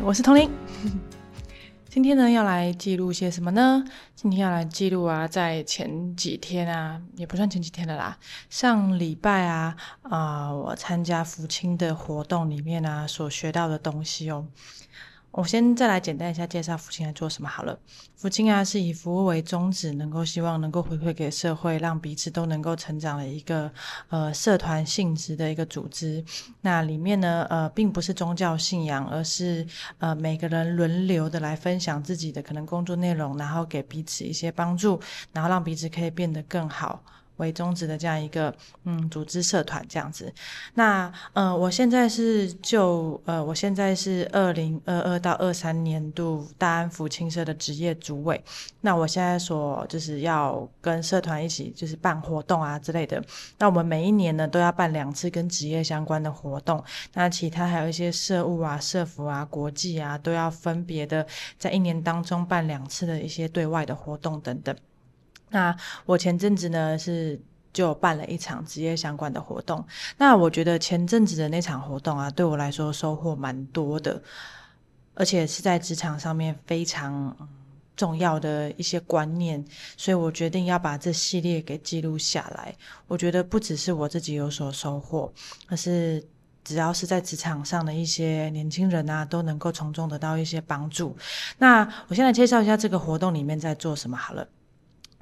我是童玲。今天呢，要来记录些什么呢？今天要来记录啊，在前几天啊，也不算前几天的啦，上礼拜啊，啊，我参加福清的活动里面啊，所学到的东西哦。我先再来简单一下介绍福清在做什么好了。福清啊是以服务为宗旨，能够希望能够回馈给社会，让彼此都能够成长的一个呃社团性质的一个组织。那里面呢呃并不是宗教信仰，而是呃每个人轮流的来分享自己的可能工作内容，然后给彼此一些帮助，然后让彼此可以变得更好。为宗旨的这样一个嗯组织社团这样子，那呃我现在是就呃我现在是二零二二到二三年度大安福青社的职业主委，那我现在所就是要跟社团一起就是办活动啊之类的，那我们每一年呢都要办两次跟职业相关的活动，那其他还有一些社务啊、社服啊、国际啊都要分别的在一年当中办两次的一些对外的活动等等。那我前阵子呢是就办了一场职业相关的活动，那我觉得前阵子的那场活动啊，对我来说收获蛮多的，而且是在职场上面非常重要的一些观念，所以我决定要把这系列给记录下来。我觉得不只是我自己有所收获，而是只要是在职场上的一些年轻人啊，都能够从中得到一些帮助。那我先来介绍一下这个活动里面在做什么好了。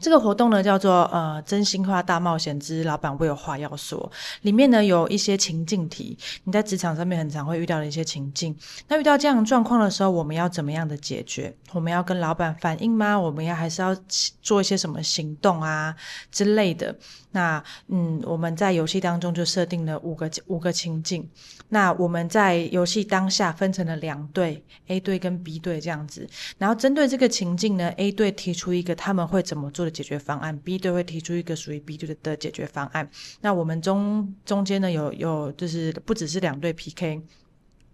这个活动呢叫做呃真心话大冒险之老板我有话要说，里面呢有一些情境题，你在职场上面很常会遇到的一些情境。那遇到这样状况的时候，我们要怎么样的解决？我们要跟老板反映吗？我们要还是要做一些什么行动啊之类的？那嗯，我们在游戏当中就设定了五个五个情境。那我们在游戏当下分成了两队，A 队跟 B 队这样子。然后针对这个情境呢，A 队提出一个他们会怎么做解决方案，B 队会提出一个属于 B 队的解决方案。那我们中中间呢有有就是不只是两队 PK。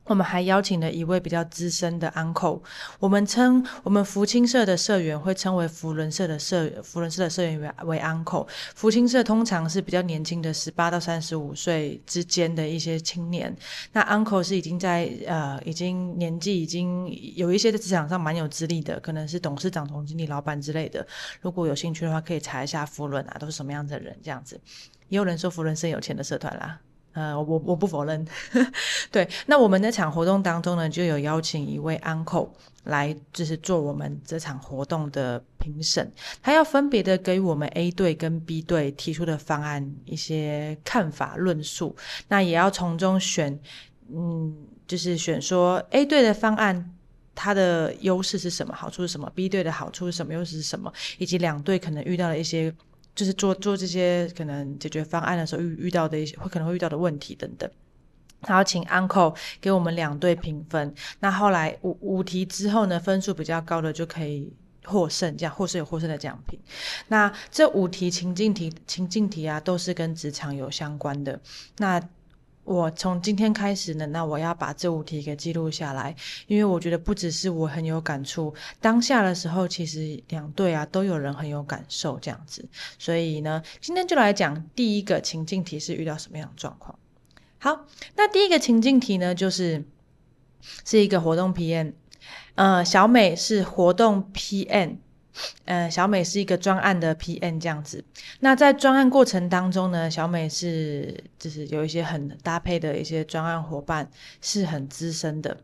我们还邀请了一位比较资深的 uncle，我们称我们福清社的社员会称为福伦社的社福伦社的社员为为 uncle。福清社通常是比较年轻的十八到三十五岁之间的一些青年，那 uncle 是已经在呃已经年纪已经有一些在职场上蛮有资历的，可能是董事长、总经理、老板之类的。如果有兴趣的话，可以查一下福伦啊，都是什么样子的人这样子。也有人说福伦是有钱的社团啦。呃，我我不否认，对。那我们那场活动当中呢，就有邀请一位 uncle 来，就是做我们这场活动的评审。他要分别的给我们 A 队跟 B 队提出的方案一些看法论述，那也要从中选，嗯，就是选说 A 队的方案它的优势是什么，好处是什么；B 队的好处是什么，优势是什么，以及两队可能遇到的一些。就是做做这些可能解决方案的时候遇遇到的一些会可能会遇到的问题等等，然后请 uncle 给我们两队评分。那后来五五题之后呢，分数比较高的就可以获胜，这样获胜有获胜的奖品。那这五题情境题情境题啊，都是跟职场有相关的。那我从今天开始呢，那我要把这五题给记录下来，因为我觉得不只是我很有感触，当下的时候其实两队啊都有人很有感受这样子，所以呢，今天就来讲第一个情境题是遇到什么样的状况。好，那第一个情境题呢，就是是一个活动 PM，呃，小美是活动 PM。呃，小美是一个专案的 PM 这样子。那在专案过程当中呢，小美是就是有一些很搭配的一些专案伙伴，是很资深的。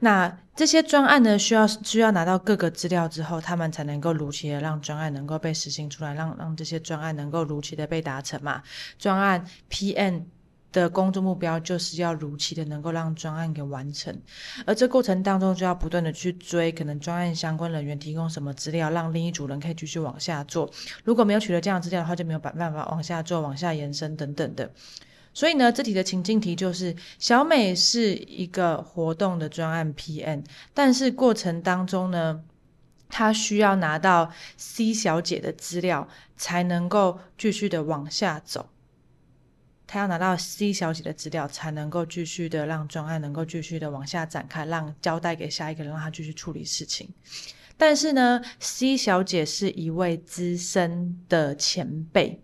那这些专案呢，需要需要拿到各个资料之后，他们才能够如期的让专案能够被实行出来，让让这些专案能够如期的被达成嘛。专案 PM。的工作目标就是要如期的能够让专案给完成，而这过程当中就要不断的去追可能专案相关人员提供什么资料，让另一组人可以继续往下做。如果没有取得这样资料的话，就没有办办法往下做、往下延伸等等的。所以呢，这题的情境题就是小美是一个活动的专案 PM，但是过程当中呢，她需要拿到 C 小姐的资料，才能够继续的往下走。他要拿到 C 小姐的资料，才能够继续的让专案能够继续的往下展开，让交代给下一个人，让他继续处理事情。但是呢，C 小姐是一位资深的前辈，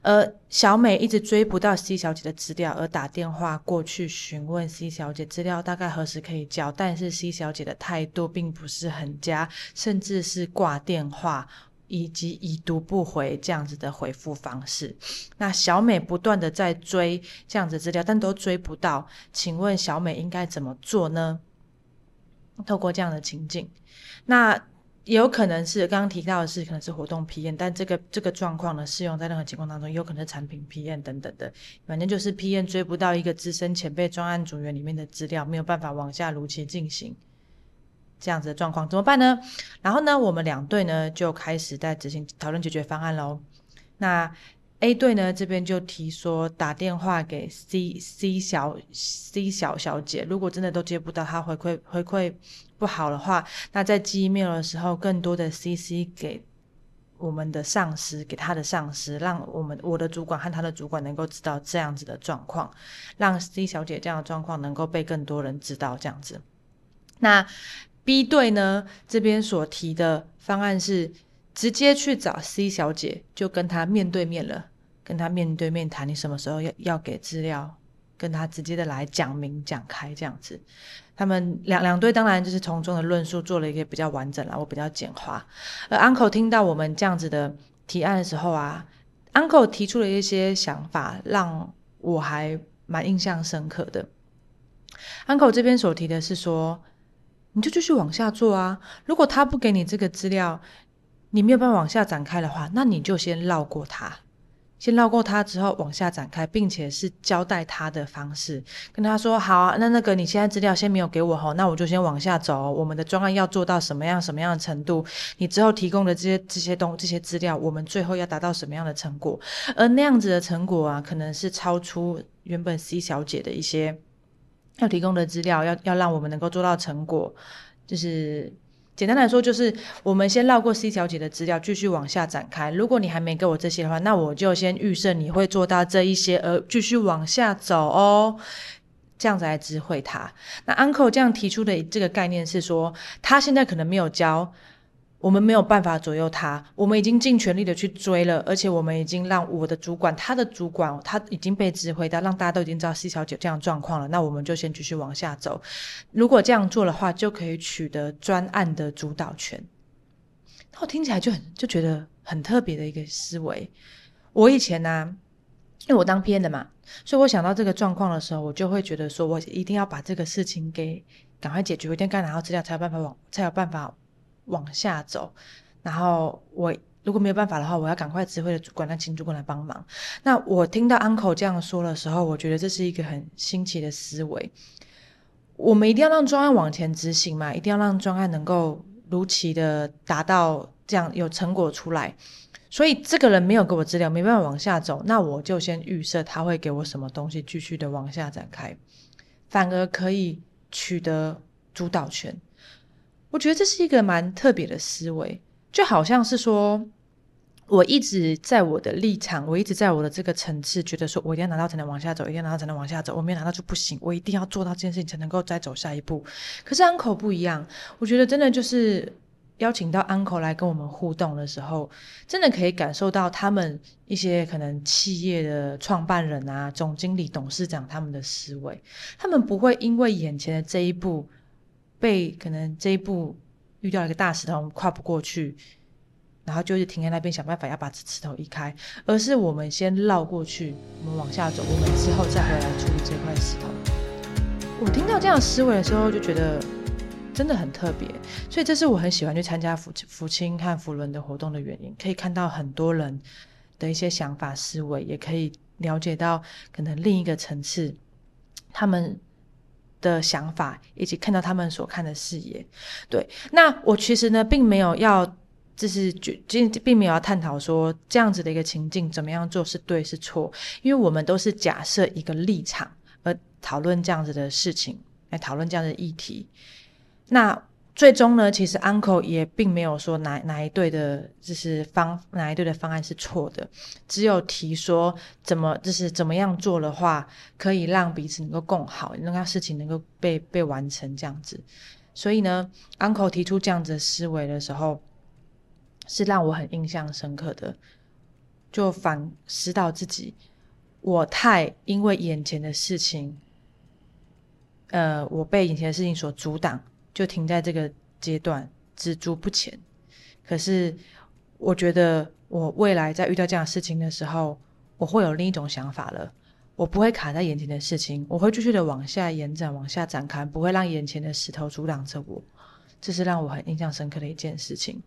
而小美一直追不到 C 小姐的资料，而打电话过去询问 C 小姐资料大概何时可以交，但是 C 小姐的态度并不是很佳，甚至是挂电话以及已读不回这样子的回复方式。那小美不断的在追这样子资料，但都追不到，请问小美应该怎么做呢？透过这样的情境，那。也有可能是刚刚提到的是，可能是活动批验，但这个这个状况呢，适用在任何情况当中，有可能是产品批验等等的，反正就是批验追不到一个资深前辈专案组员里面的资料，没有办法往下如期进行，这样子的状况怎么办呢？然后呢，我们两队呢就开始在执行讨论解决方案喽。那 A 队呢这边就提说打电话给 C C 小 C 小小姐，如果真的都接不到，他回馈回馈。不好的话，那在寄 email 的时候，更多的 CC 给我们的上司，给他的上司，让我们我的主管和他的主管能够知道这样子的状况，让 C 小姐这样的状况能够被更多人知道。这样子，那 B 队呢这边所提的方案是直接去找 C 小姐，就跟她面对面了，跟她面对面谈，你什么时候要要给资料，跟她直接的来讲明讲开这样子。他们两两队当然就是从中的论述做了一个比较完整了，我比较简化。而 Uncle 听到我们这样子的提案的时候啊，Uncle 提出了一些想法，让我还蛮印象深刻的。Uncle 这边所提的是说，你就继续往下做啊。如果他不给你这个资料，你没有办法往下展开的话，那你就先绕过他。先绕过他之后往下展开，并且是交代他的方式，跟他说：“好啊，那那个你现在资料先没有给我哈，那我就先往下走。我们的专案要做到什么样什么样的程度？你之后提供的这些这些东这些资料，我们最后要达到什么样的成果？而那样子的成果啊，可能是超出原本 C 小姐的一些要提供的资料，要要让我们能够做到成果，就是。”简单来说，就是我们先绕过 C 小姐的资料，继续往下展开。如果你还没给我这些的话，那我就先预设你会做到这一些，而继续往下走哦。这样子来知会他。那 Uncle 这样提出的这个概念是说，他现在可能没有交。我们没有办法左右他，我们已经尽全力的去追了，而且我们已经让我的主管、他的主管，他已经被指挥到，让大家都已经知道 C 小姐这样状况了。那我们就先继续往下走。如果这样做的话，就可以取得专案的主导权。那我听起来就很就觉得很特别的一个思维。我以前呢，因为我当编的嘛，所以我想到这个状况的时候，我就会觉得说，我一定要把这个事情给赶快解决，我一定赶快拿到资料，才有办法往，才有办法。往下走，然后我如果没有办法的话，我要赶快指挥的主管让请主管来帮忙。那我听到 uncle 这样说的时候，我觉得这是一个很新奇的思维。我们一定要让专案往前执行嘛，一定要让专案能够如期的达到这样有成果出来。所以这个人没有给我资料，没办法往下走，那我就先预设他会给我什么东西，继续的往下展开，反而可以取得主导权。我觉得这是一个蛮特别的思维，就好像是说，我一直在我的立场，我一直在我的这个层次，觉得说我一定要拿到才能往下走，一定要拿到才能往下走，我没有拿到就不行，我一定要做到这件事情才能够再走下一步。可是 uncle 不一样，我觉得真的就是邀请到 uncle 来跟我们互动的时候，真的可以感受到他们一些可能企业的创办人啊、总经理、董事长他们的思维，他们不会因为眼前的这一步。被可能这一步遇到一个大石头跨不过去，然后就是停在那边想办法要把这石头移开，而是我们先绕过去，我们往下走，我们之后再回来处理这块石头。我听到这样思维的时候，就觉得真的很特别，所以这是我很喜欢去参加福福清和福伦的活动的原因，可以看到很多人的一些想法思维，也可以了解到可能另一个层次他们。的想法，以及看到他们所看的视野，对。那我其实呢，并没有要，就是就并没有要探讨说这样子的一个情境怎么样做是对是错，因为我们都是假设一个立场而讨论这样子的事情，来讨论这样的议题。那。最终呢，其实 Uncle 也并没有说哪哪一对的，就是方哪一对的方案是错的，只有提说怎么就是怎么样做的话，可以让彼此能够更好，能让事情能够被被完成这样子。所以呢，Uncle 提出这样子的思维的时候，是让我很印象深刻的。就反思到自己，我太因为眼前的事情，呃，我被眼前的事情所阻挡，就停在这个阶段，止足不前。可是，我觉得我未来在遇到这样的事情的时候，我会有另一种想法了。我不会卡在眼前的事情，我会继续的往下延展、往下展开，不会让眼前的石头阻挡着我。这是让我很印象深刻的一件事情。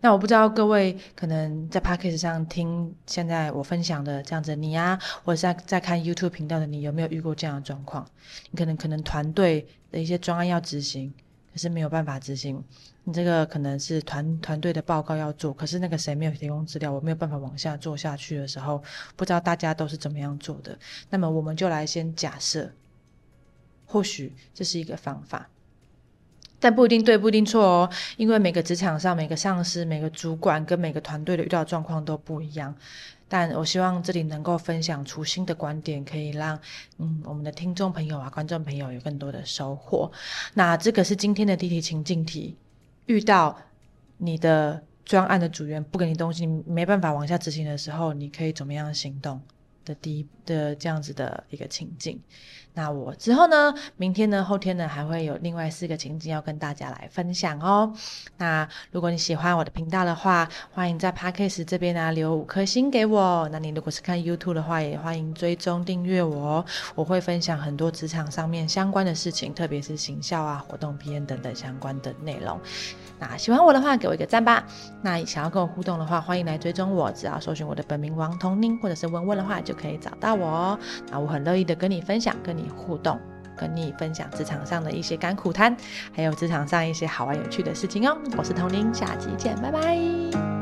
那我不知道各位可能在 p a c k a g e 上听现在我分享的这样子，你啊，或者在在看 YouTube 频道的你，有没有遇过这样的状况？你可能可能团队的一些专案要执行，是没有办法执行。你这个可能是团团队的报告要做，可是那个谁没有提供资料，我没有办法往下做下去的时候，不知道大家都是怎么样做的。那么我们就来先假设，或许这是一个方法，但不一定对，不一定错哦。因为每个职场上、每个上司、每个主管跟每个团队的遇到状况都不一样。但我希望这里能够分享出新的观点，可以让嗯我们的听众朋友啊、观众朋友有更多的收获。那这个是今天的第一题情境题。遇到你的专案的组员不给你东西，你没办法往下执行的时候，你可以怎么样行动？的第一的这样子的一个情境，那我之后呢，明天呢，后天呢，还会有另外四个情境要跟大家来分享哦。那如果你喜欢我的频道的话，欢迎在 Podcast 这边呢留五颗星给我。那你如果是看 YouTube 的话，也欢迎追踪订阅我，我会分享很多职场上面相关的事情，特别是行销啊、活动 PM 等等相关的内容。那喜欢我的话，给我一个赞吧。那想要跟我互动的话，欢迎来追踪我，只要搜寻我的本名王童宁，或者是问问的话，就可以找到我哦。那我很乐意的跟你分享，跟你互动，跟你分享职场上的一些甘苦谈，还有职场上一些好玩有趣的事情哦。我是童宁，下期见，拜拜。